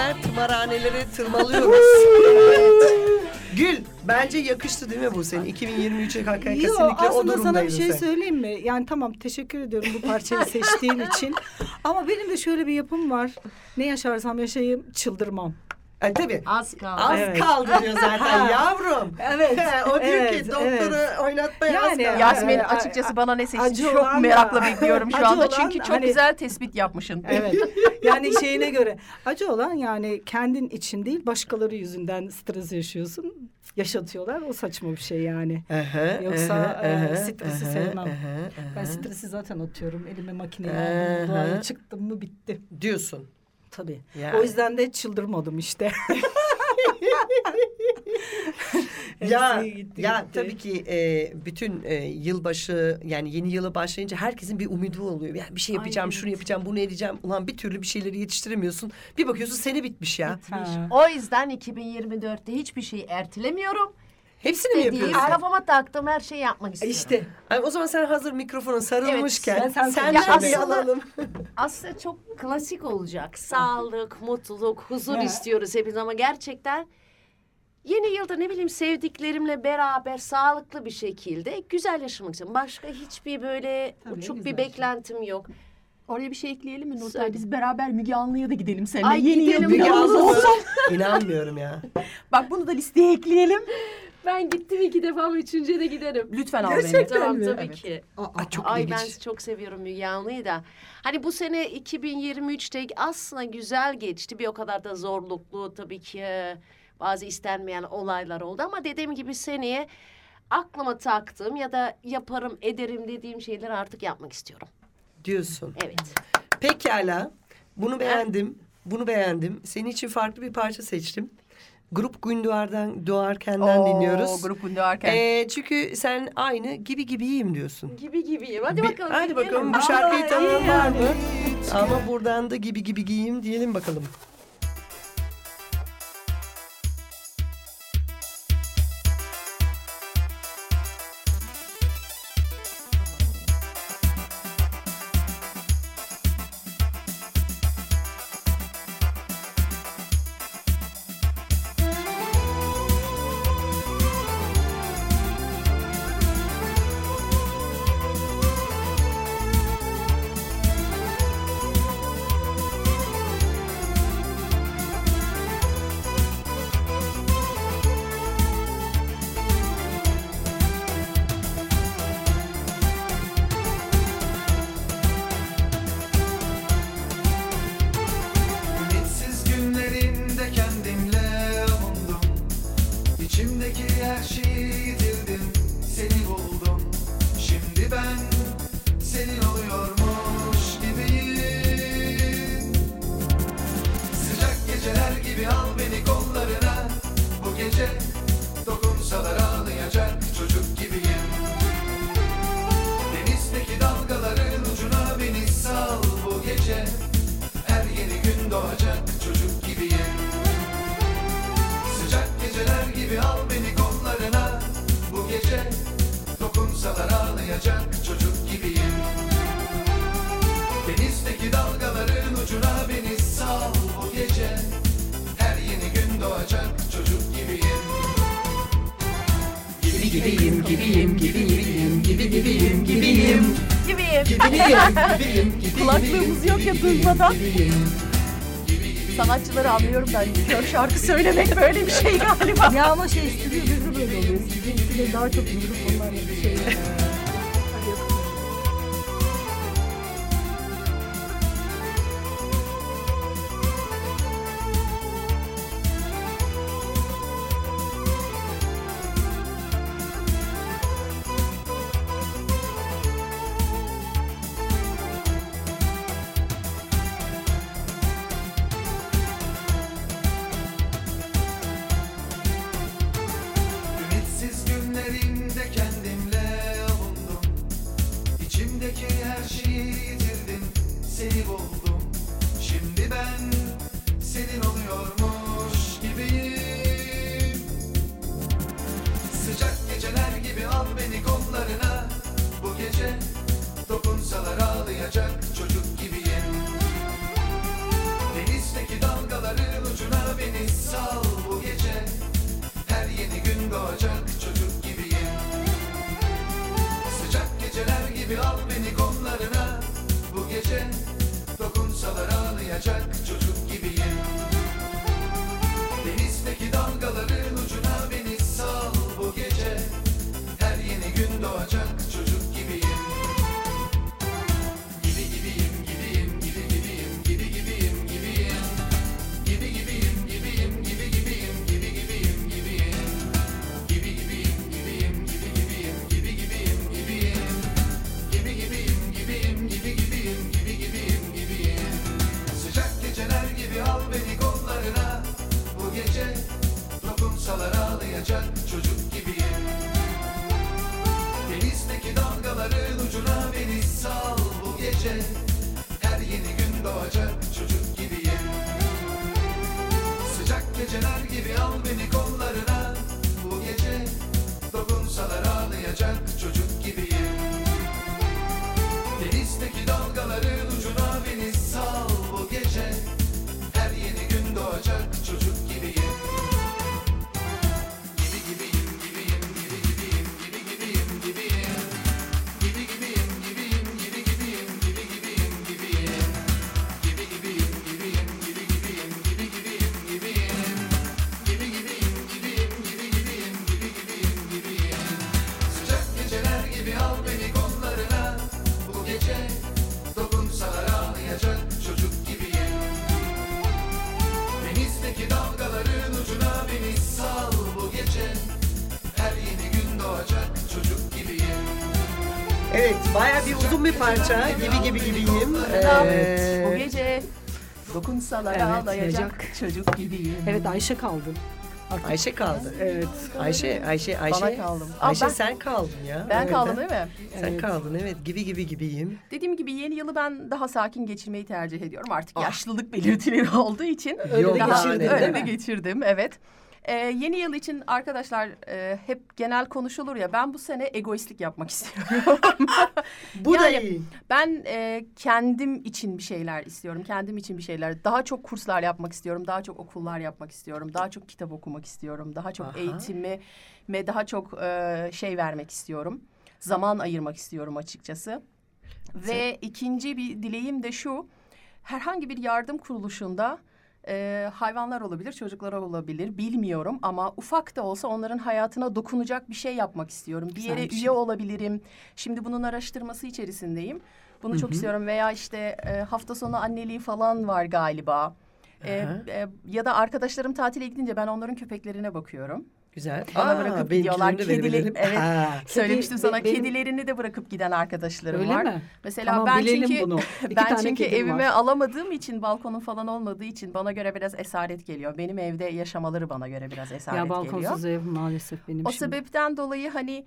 Hep beraber. Tımarhaneleri tırmalıyoruz. Gül bence yakıştı değil mi bu senin? 2023'e hakikaten Yo, kesinlikle o aslında sana bir durumdaydın şey sen. söyleyeyim mi? Yani tamam teşekkür ediyorum bu parçayı seçtiğin için. Ama benim de şöyle bir yapım var. Ne yaşarsam yaşayayım çıldırmam. E, tabii. Az kaldı. Az Evet. kaldı diyor zaten yavrum. Evet, o diyor evet, ki doktoru evet. oynatmaya az Yani- kaldı. Yasmin Ee, açıkçası bana ne seçti acı çok merakla bekliyorum şu acı anda. olan Çünkü çok hani- güzel tespit yapmışsın. Evet. Yani şeyine göre acı olan yani kendin için değil başkaları yüzünden stres yaşıyorsun. Yaşatıyorlar. O saçma bir şey yani. Aha, Yoksa aha, e, stresi aha, sevmem. aha, Ben aha. stresi zaten atıyorum. Elime makineyi aldım. Doğaya çıktım mı bitti. Diyorsun. Tabii. Yani. O yüzden de çıldırmadım işte. ya gitti, ya gitti. tabii ki e, bütün e, yılbaşı yani yeni yılı başlayınca herkesin bir umudu oluyor. Yani bir şey yapacağım, şunu yapacağım, bunu edeceğim. Ulan bir türlü bir şeyleri yetiştiremiyorsun. Bir bakıyorsun sene bitmiş ya. O yüzden 2024'te hiçbir şey ertelemiyorum. Hepsini mi Dediğim yapıyorsun? kafama taktığım her şeyi yapmak istiyorum. İşte. Ay, o zaman sen hazır mikrofona sarılmışken Evet, sen, sen- de Ya aslında- alalım. Aslında çok klasik olacak. Sağlık, mutluluk, huzur Ha. istiyoruz hepimiz ama gerçekten yeni yılda ne bileyim sevdiklerimle beraber sağlıklı bir şekilde güzel yaşamak istiyorum. Başka hiçbir böyle Tabii, uçuk güzel bir beklentim yok. Oraya bir şey ekleyelim mi Nurten? Söyle. Biz beraber Müge Anlı'ya da gidelim seninle. Ay, Yeni gidelim yıl Müge planımız Anlı. olsun. İnanmıyorum ya. Bak bunu da listeye ekleyelim. Ben gittim iki defa ama üçüncüye de giderim. Lütfen al beni. Gerçekten Tamam mi? tabii Evet. ki. Ay, çok Ay ilginç. ben çok seviyorum Müge Anlı'yı da. Hani bu sene 2023'te aslında güzel geçti. Bir o kadar da zorluklu tabii ki e, bazı istenmeyen olaylar oldu. Ama dediğim gibi seneye aklıma taktığım ya da yaparım ederim dediğim şeyleri artık yapmak istiyorum. Diyorsun. Evet. Pekala. Bunu beğendim. Bunu beğendim. Senin için farklı bir parça seçtim. Grup Gündoğar'dan Doğarken'den Oo, dinliyoruz. Grup Gündoğarken. Ee, çünkü sen aynı gibi gibiyim diyorsun. Gibi gibiyim. Hadi Bir- bakalım. Hadi bakalım bu şarkıyı tanıyan var mı? Ama buradan da gibi gibi giyeyim diyelim bakalım. Kulaklığımız yok ya duymadan. Sanatçıları anlıyorum ben. Kör şarkı söylemek böyle bir şey galiba. ya ama şey stüdyo böyle oluyor. Sizinkide daha çok mikrofonlar dokunsalar Evet, ağlayacak çocuk gibiyim. Evet Ayşe kaldı. Ayşe kaldı. Evet. Ayşe, Ayşe, Ayşe. Bana kaldım. Aa, Ayşe ben- sen kaldın ya. Ben Evet, kaldım değil mi? Sen kaldın evet gibi gibi gibiyim. Dediğim gibi yeni yılı ben daha sakin geçirmeyi tercih ediyorum. Artık yaşlılık belirtileri olduğu için. Öyle de değil Öyle mi? de geçirdim evet. Ee, yeni yıl için arkadaşlar e, hep genel konuşulur ya ben bu sene egoistlik yapmak istiyorum. Bu da Yani iyi. Ben e, kendim için bir şeyler istiyorum. Kendim için bir şeyler. Daha çok kurslar yapmak istiyorum. Daha çok okullar yapmak istiyorum. Daha çok kitap okumak istiyorum. Daha çok Aha. eğitimi ve daha çok e, şey vermek istiyorum. Zaman ayırmak istiyorum açıkçası. Ve ikinci bir dileğim de şu. Herhangi bir yardım kuruluşunda e, hayvanlar olabilir, çocuklar olabilir bilmiyorum ama ufak da olsa onların hayatına dokunacak bir şey yapmak istiyorum. Bir Güzel yere bir şey. üye olabilirim. Şimdi bunun araştırması içerisindeyim. Bunu çok istiyorum veya işte e, hafta sonu anneliği falan var galiba. E, e, ya da arkadaşlarım tatile gidince ben onların köpeklerine bakıyorum. Güzel. Bana Aa, bırakıp gidiyorlar. Kedili, evet. Ha. Söylemiştim Kedi- sana benim- kedilerini de bırakıp giden arkadaşlarım Öyle var. mi? Mesela Tamam, ben çünkü bunu. İki ben çünkü evime var. alamadığım için balkonum falan olmadığı için bana göre biraz esaret geliyor. Benim evde yaşamaları bana göre biraz esaret Ya geliyor. balkonsuz ev maalesef benim O şimdi. sebepten dolayı hani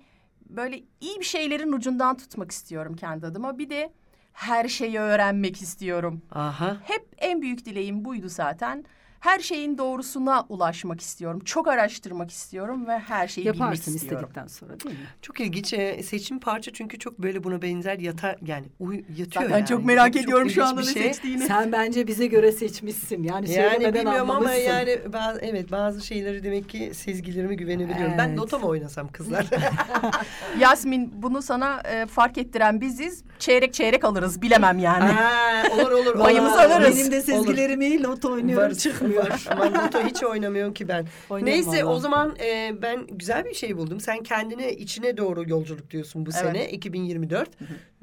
böyle iyi bir şeylerin ucundan tutmak istiyorum kendi adıma. Bir de her şeyi öğrenmek istiyorum. Aha. Hep en büyük dileğim buydu zaten. Her şeyin doğrusuna ulaşmak istiyorum. Çok araştırmak istiyorum ve her şeyi bilmek Yaparsın istiyorum. istedikten sonra değil mi? Çok ilginç. Ee, seçim parça çünkü çok böyle buna benzer yatar yani uy, yatıyor Ben yani. çok merak ediyorum şu ilginç anda ne şey. seçtiğini. Sen bence bize göre seçmişsin. Yani, Yani söylemeden bilmiyorum ama anlamışsın. yani bazı, evet bazı şeyleri demek ki sezgilerime güvenebiliyorum. Ben Evet. nota mı oynasam kızlar? Yasmin bunu sana e, fark ettiren biziz. Çeyrek çeyrek alırız bilemem yani. ha, olur olur. Payımızı olur. alırız. Benim de sezgilerimi lot oynuyorum Var, çıkmıyor. var. Ben loto hiç oynamıyorum ki ben. Oynarım Neyse vallahi. o zaman e, ben güzel bir şey buldum. Sen kendine içine doğru yolculuk diyorsun bu Evet. sene 2024.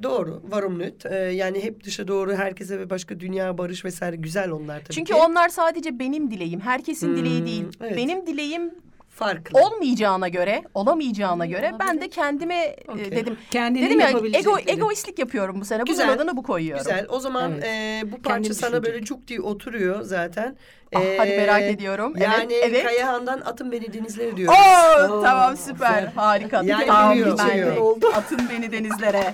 Doğru. Varım nüt. E, yani hep dışa doğru herkese ve başka dünya barış vesaire güzel onlar tabii Çünkü ki. onlar sadece benim dileğim. Herkesin Hmm, dileği değil. evet. Benim dileğim farklı. olmayacağına göre, olamayacağına göre ben de kendime e, Okey. dedim. Kendini Dedim ya ego, egoistlik yapıyorum bu sene. Güzel, Bunun adını bu koyuyorum. Güzel. O zaman Evet. e, bu parça Kendini sana düşünecek. böyle cuk diye oturuyor zaten. Ah, E, hadi merak ediyorum. Yani evet, evet. Kayahan'dan atın beni denizlere diyoruz. Oo, Oo, tamam süper. güzel. Harika. Yani tamam, biliyor, ben de. Atın beni denizlere.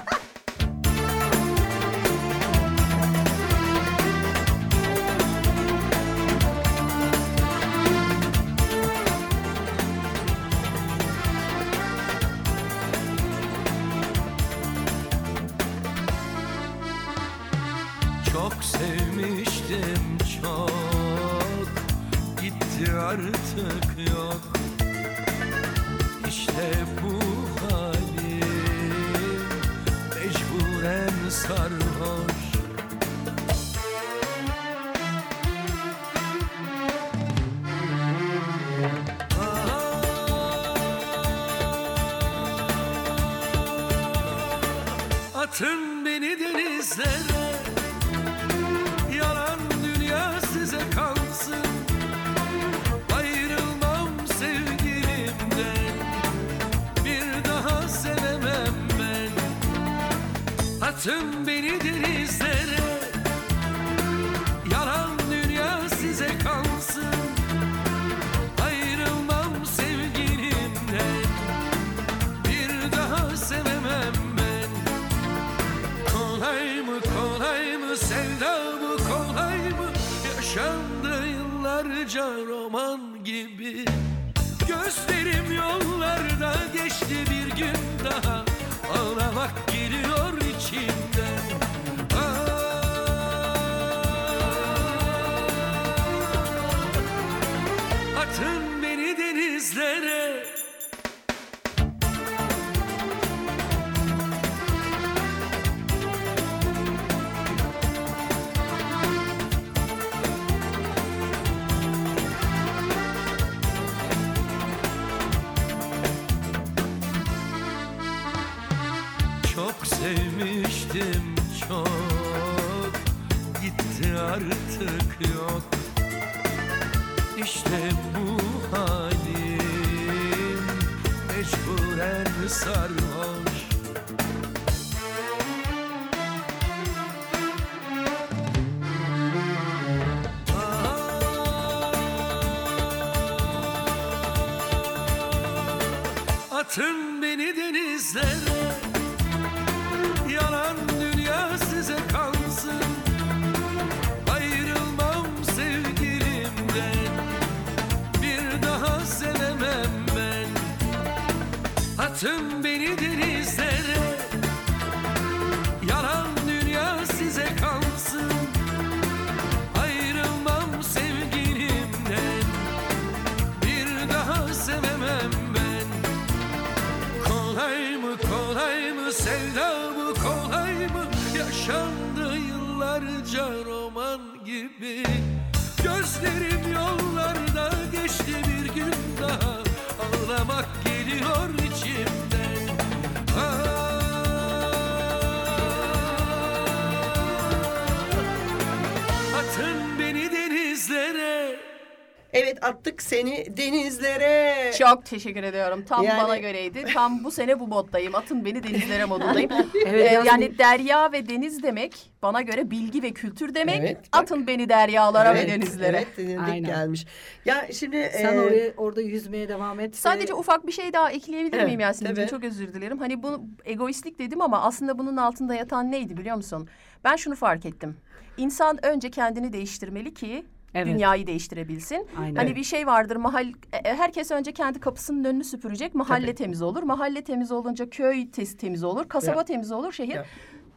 Attık seni denizlere. Çok teşekkür ediyorum. Tam Yani- bana göreydi. Tam bu sene bu moddayım. Atın beni denizlere modundayım. Evet, Ee, yaz- yani derya ve deniz demek bana göre bilgi ve kültür demek. Evet, bak. Atın beni deryalara Evet, ve denizlere. Evet Aynen. gelmiş. Ya şimdi Sen e, oraya orada yüzmeye devam et. Sadece ufak bir şey daha ekleyebilir Evet, miyim Yasemin'ciğim? Çok özür dilerim. Hani bu egoistlik dedim ama aslında bunun altında yatan neydi biliyor musun? Ben şunu fark ettim. İnsan önce kendini değiştirmeli ki Evet. dünyayı değiştirebilsin. Aynen. Hani bir şey vardır mahal e, herkes önce kendi kapısının önünü süpürecek. Mahalle temiz olur. Mahalle temiz olunca köy temiz olur. Kasaba Ya. temiz olur, şehir. Ya.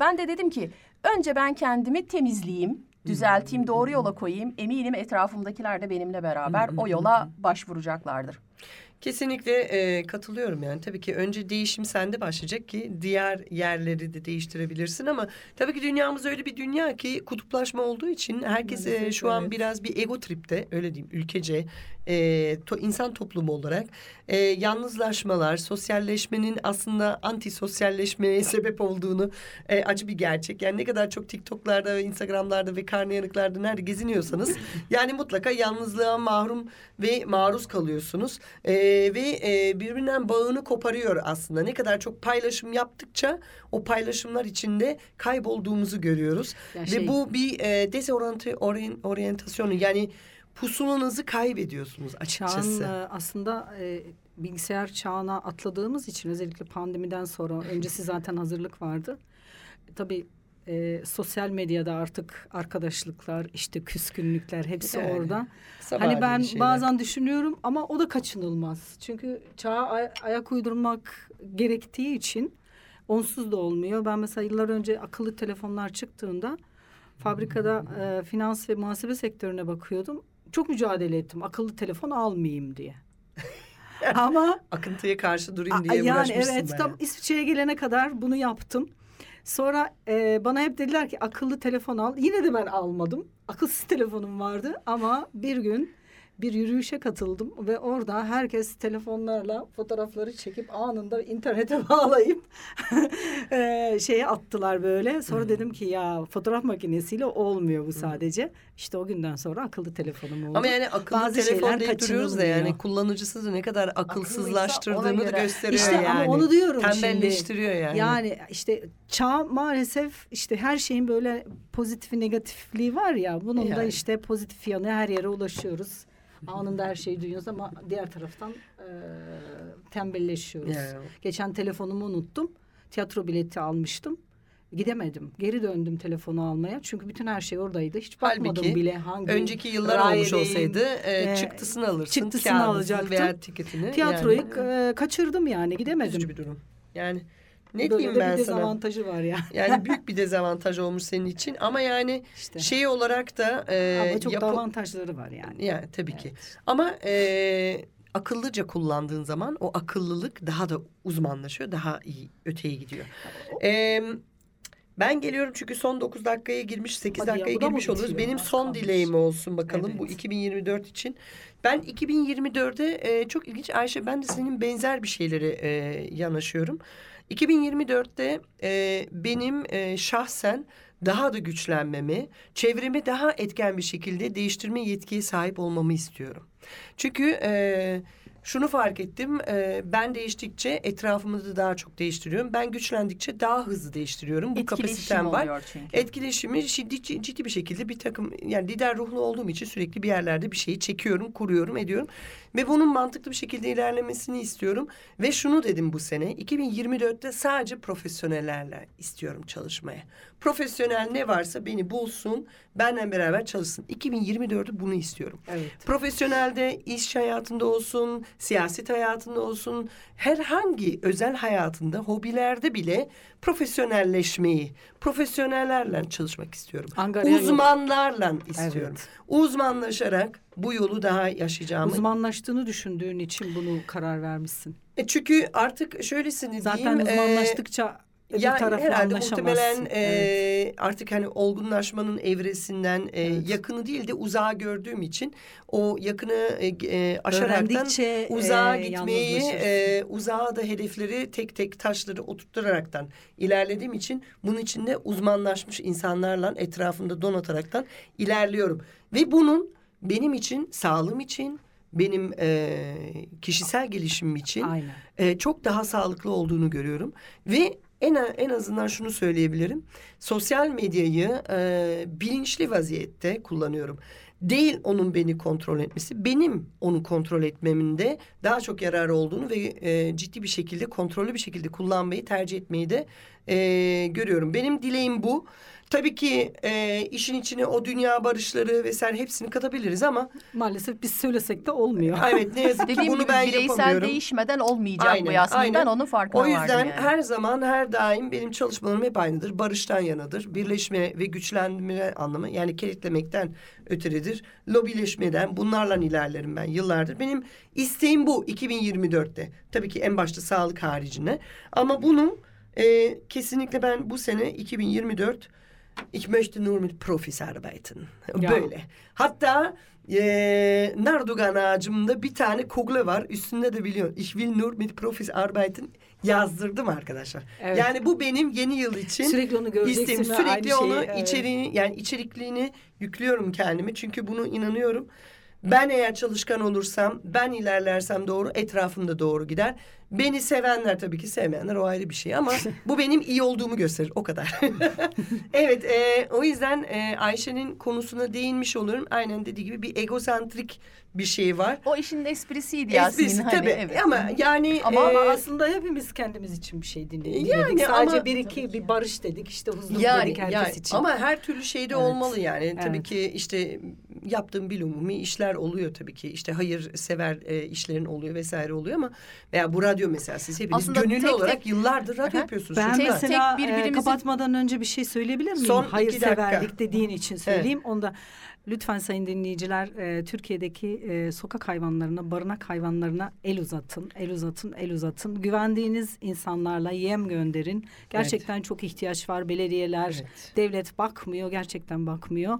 Ben de dedim ki önce ben kendimi temizleyeyim, düzelteyim, doğru yola koyayım. Eminim etrafımdakiler de benimle beraber o yola başvuracaklardır. Kesinlikle e, katılıyorum yani. Tabii ki önce değişim sende başlayacak ki diğer yerleri de değiştirebilirsin ama tabii ki dünyamız öyle bir dünya ki kutuplaşma olduğu için herkes e, şu an biraz bir ego tripte öyle diyeyim ülkece e, to, insan toplumu olarak e, yalnızlaşmalar, sosyalleşmenin aslında anti sosyalleşmeye sebep olduğunu e, acı bir gerçek. Yani ne kadar çok TikTok'larda ve Instagram'larda ve karnıyarıklarda nerede geziniyorsanız yani mutlaka yalnızlığa mahrum ve maruz kalıyorsunuz. E, ve e, birbirinden bağını koparıyor aslında. Ne kadar çok paylaşım yaptıkça o paylaşımlar içinde kaybolduğumuzu görüyoruz. Ya Ve şey- bu bir e, oryantasyonu yani pusulanızı kaybediyorsunuz açıkçası. Çağın e, aslında e, bilgisayar çağına atladığımız için özellikle pandemiden sonra öncesi zaten hazırlık vardı. Tabii e, sosyal medyada artık arkadaşlıklar, işte küskünlükler hepsi Yani, orada. Hani ben şeyler. bazen düşünüyorum ama o da kaçınılmaz. Çünkü çağa ay- ayak uydurmak gerektiği için onsuz da olmuyor. Ben mesela yıllar önce akıllı telefonlar çıktığında fabrikada e, finans ve muhasebe sektörüne bakıyordum. Çok mücadele ettim. Akıllı telefon almayayım diye. Ama Akıntıya karşı durayım diye yani uğraşmışsın evet bayağı. tam İsviçre'ye gelene kadar bunu yaptım. Sonra e, bana hep dediler ki akıllı telefon al. Yine de ben almadım. Akılsız telefonum vardı ama bir gün bir yürüyüşe katıldım ve orada herkes telefonlarla fotoğrafları çekip anında internete bağlayıp e, şeye attılar böyle. Sonra dedim ki ya fotoğraf makinesiyle olmuyor bu sadece. İşte o günden sonra akıllı telefonum oldu. Ama yani akıllı Bazı telefon şeyler deyip duruyoruz da yani kullanıcısı da ne kadar akılsızlaştırdığını da gösteriyor İşte yani. ama onu diyorum Tembelleştiriyor şimdi. yani. Yani işte çağ maalesef işte her şeyin böyle pozitifi negatifliği var ya. Bunun da Yani. işte pozitif yanı her yere ulaşıyoruz. Anında her şeyi duyuyoruz ama diğer taraftan e, tembelleşiyoruz. Yani. Geçen telefonumu unuttum. Tiyatro bileti almıştım. Gidemedim. Geri döndüm telefonu almaya. Çünkü bütün her şey oradaydı. Hiç bakmadım Halbuki bile hangi Önceki yıllar olmuş olsaydı e, e, çıktısını alırsın. çıktısını alacaktım. Veya tiketini. Tiyatroyu yani. e, kaçırdım yani gidemedim. Üzücü bir durum. Yani ne Böyle diyeyim de ben bir sana? dezavantajı var ya. Yani büyük bir dezavantaj olmuş senin için ama yani İşte. şey olarak da e, Ama çok yapı- avantajları var yani. Yani tabii ki. Ama e, akıllıca kullandığın zaman o akıllılık daha da uzmanlaşıyor. Daha iyi öteye gidiyor. E, ben geliyorum çünkü son 9 dakikaya girmiş, 8 Hadi ya, dakikaya bu da mı girmiş oluruz. Benim son kalmış. dileğim olsun bakalım bu Evet. 2024 için. Ben 2024'e e, çok ilginç Ayşe ben de senin benzer bir şeylere e, yanaşıyorum. 2024'te e, benim e, şahsen daha da güçlenmemi, çevremi daha etken bir şekilde değiştirme yetkiye sahip olmamı istiyorum. Çünkü e, şunu fark ettim, e, ben değiştikçe etrafımı da daha çok değiştiriyorum. Ben güçlendikçe daha hızlı değiştiriyorum. Bu Etkileşim kapasitem var. çünkü. Etkileşimi ciddi, ciddi bir şekilde bir takım yani lider ruhlu olduğum için sürekli bir yerlerde bir şeyi çekiyorum, kuruyorum, ediyorum. Ve bunun mantıklı bir şekilde ilerlemesini istiyorum. Ve şunu dedim bu sene 2024'te sadece profesyonellerle istiyorum çalışmaya. Profesyonel ne varsa beni bulsun, benimle beraber çalışsın. 2024'ü bunu istiyorum. Evet. Profesyonelde, iş hayatında olsun, siyaset hayatında olsun, herhangi özel hayatında, hobilerde bile profesyonelleşmeyi, profesyonellerle çalışmak istiyorum. Angarya. Uzmanlarla istiyorum. Evet. Uzmanlaşarak bu yolu daha yaşayacağımı. Uzmanlaştığını düşündüğün için bunu karar vermişsin. E çünkü artık şöylesini Zaten diyeyim. e, uzmanlaştıkça öbür ya herhalde muhtemelen e, Evet. artık hani olgunlaşmanın evresinden e, Evet. yakını değil de uzağı gördüğüm için o yakını e, e, aşaraktan Öğrendikçe, uzağa e, gitmeyi e, uzağa da hedefleri tek tek taşları oturtturaraktan ilerlediğim için bunun içinde uzmanlaşmış insanlarla etrafında donataraktan ilerliyorum ve bunun benim için sağlığım için benim e, kişisel gelişimim için Aynen. e, çok daha sağlıklı olduğunu görüyorum ve en en azından şunu söyleyebilirim. Sosyal medyayı e, bilinçli vaziyette kullanıyorum. Değil onun beni kontrol etmesi, benim onu kontrol etmemin de daha çok yararı olduğunu ve e, ciddi bir şekilde kontrollü bir şekilde kullanmayı tercih etmeyi de e, görüyorum. Benim dileğim bu. Tabii ki e, işin içine o dünya barışları vesaire hepsini katabiliriz ama Maalesef biz söylesek de olmuyor. evet ne yazık ki Dediğim bunu gibi ben bireysel yapamıyorum. değişmeden olmayacak Aynen, bu Yasmin. aynen. Ben onun farkına O yüzden yani. her zaman her daim benim çalışmalarım hep aynıdır. Barıştan yanadır. Birleşme ve güçlenme anlamı yani kilitlemekten öteredir. Lobileşmeden bunlarla ilerlerim ben yıllardır. Benim isteğim bu 2024'te. Tabii ki en başta sağlık haricinde. Ama bunun e, kesinlikle ben bu sene 2024 Ich möchte nur mit Profis arbeiten. Ya. Böyle. Hatta e, Nardugan ağacımda bir tane kugle var. Üstünde de biliyorsun. Ich will nur mit Profis arbeiten yazdırdım arkadaşlar. Evet. Yani bu benim yeni yıl için Sürekli onu göreceksin isteğim. Sürekli onu şeyi, evet. içeriğini yani içerikliğini yüklüyorum kendimi. Çünkü bunu inanıyorum. Ben eğer çalışkan olursam, ben ilerlersem doğru, etrafımda doğru gider. Beni sevenler tabii ki sevmeyenler o ayrı bir şey ama bu benim iyi olduğumu gösterir o kadar. evet e, o yüzden e, Ayşe'nin konusuna değinmiş olurum. Aynen dediği gibi bir egosantrik bir şey var. O işin esprisiydi Yasemin. Esprisi hani, tabii evet. ama yani Ama, ama e, aslında hepimiz kendimiz için bir şey dinledik. Yani Sadece ama- bir iki bir barış dedik işte huzur yani, dedik herkes yani için. ama her türlü şeyde Evet. olmalı yani. Tabii Evet. ki işte yaptığım bilumumi işler oluyor tabii ki. İşte hayır sever e, işlerin oluyor vesaire oluyor ama veya bu radyo mesela siz hepiniz Aslında gönüllü tek olarak tek- yıllardır radyo Aha. yapıyorsunuz. Ben çocuklar. mesela tek e, birbirimizi- kapatmadan önce bir şey söyleyebilir miyim? Son iki Hayırseverlik dediğin için söyleyeyim. Onda lütfen sayın dinleyiciler e, Türkiye'deki e, sokak hayvanlarına, barınak hayvanlarına el uzatın, el uzatın, el uzatın. Güvendiğiniz insanlarla yem gönderin. Gerçekten çok ihtiyaç var. Belediyeler, Evet. devlet bakmıyor, gerçekten bakmıyor.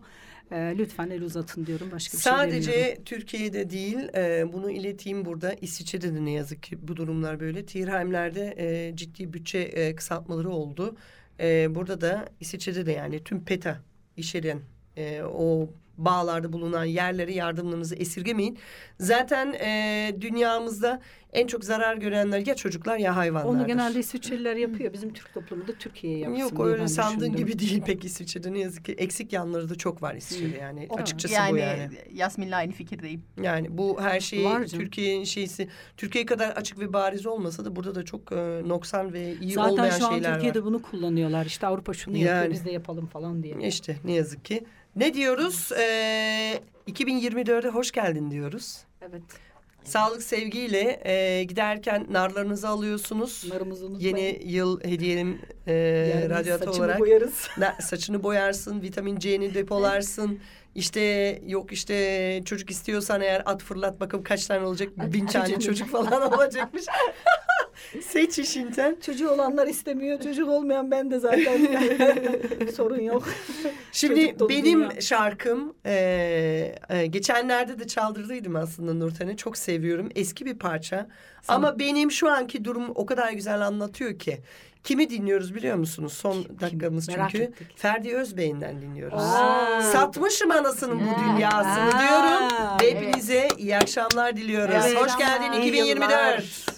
E, lütfen el uzatın diyorum. Başka bir şey demiyorum. Sadece Türkiye'de değil, e, bunu ileteyim burada. İsviçre'de de ne yazık ki bu durumlar böyle. Tierheim'lerde e, ciddi bütçe e, kısaltmaları oldu. E, burada da İsviçre'de de yani tüm PETA işleyen e, o bağlarda bulunan yerlere yardımlarınızı esirgemeyin. Zaten e, dünyamızda en çok zarar görenler ya çocuklar ya hayvanlardır. Onu genelde İsviçreliler yapıyor. Bizim Türk toplumu da Türkiye'ye yapsın Yok öyle sandığın düşündüm. gibi değil pek İsviçre'de ne yazık ki eksik yanları da çok var İsviçre'de yani O- açıkçası yani, bu yani. Yasmin'le aynı fikirdeyim. Yani bu her şeyi Var. Türkiye'nin şeysi Türkiye kadar açık ve bariz olmasa da burada da çok e, noksan ve iyi Zaten olmayan şu an şeyler Türkiye'de var. bunu kullanıyorlar. İşte Avrupa şunu Yani. yapıyor biz de yapalım falan diye. İşte ne yazık ki. Ne diyoruz? Ee, 2024'e hoş geldin diyoruz. Evet. Sağlık sevgiyle e, giderken narlarınızı alıyorsunuz. Narımızı unutmayın. Yeni yıl hediyelim e, Yani radyatör saçımı olarak. boyarız. Na- saçını boyarsın, vitamin C'ni depolarsın. İşte yok işte çocuk istiyorsan eğer at fırlat bakalım kaç tane olacak. Bin tane çocuk falan olacakmış. Seç işinden. Çocuğu olanlar istemiyor. Çocuk olmayan ben de zaten. Sorun yok. Şimdi benim dünya. şarkım e, e, geçenlerde de çaldırdıydım aslında Nurten'e. Çok seviyorum. Eski bir parça. Ama benim şu anki durum o kadar güzel anlatıyor ki. Kimi dinliyoruz biliyor musunuz? Son dakikamız Merak çünkü. ettik. Ferdi Özbey'inden dinliyoruz. Aa. Satmışım anasının bu dünyasını Aa. diyorum. Ve hepinize iyi akşamlar diliyoruz. Evet. Hoş geldin İyi 2024.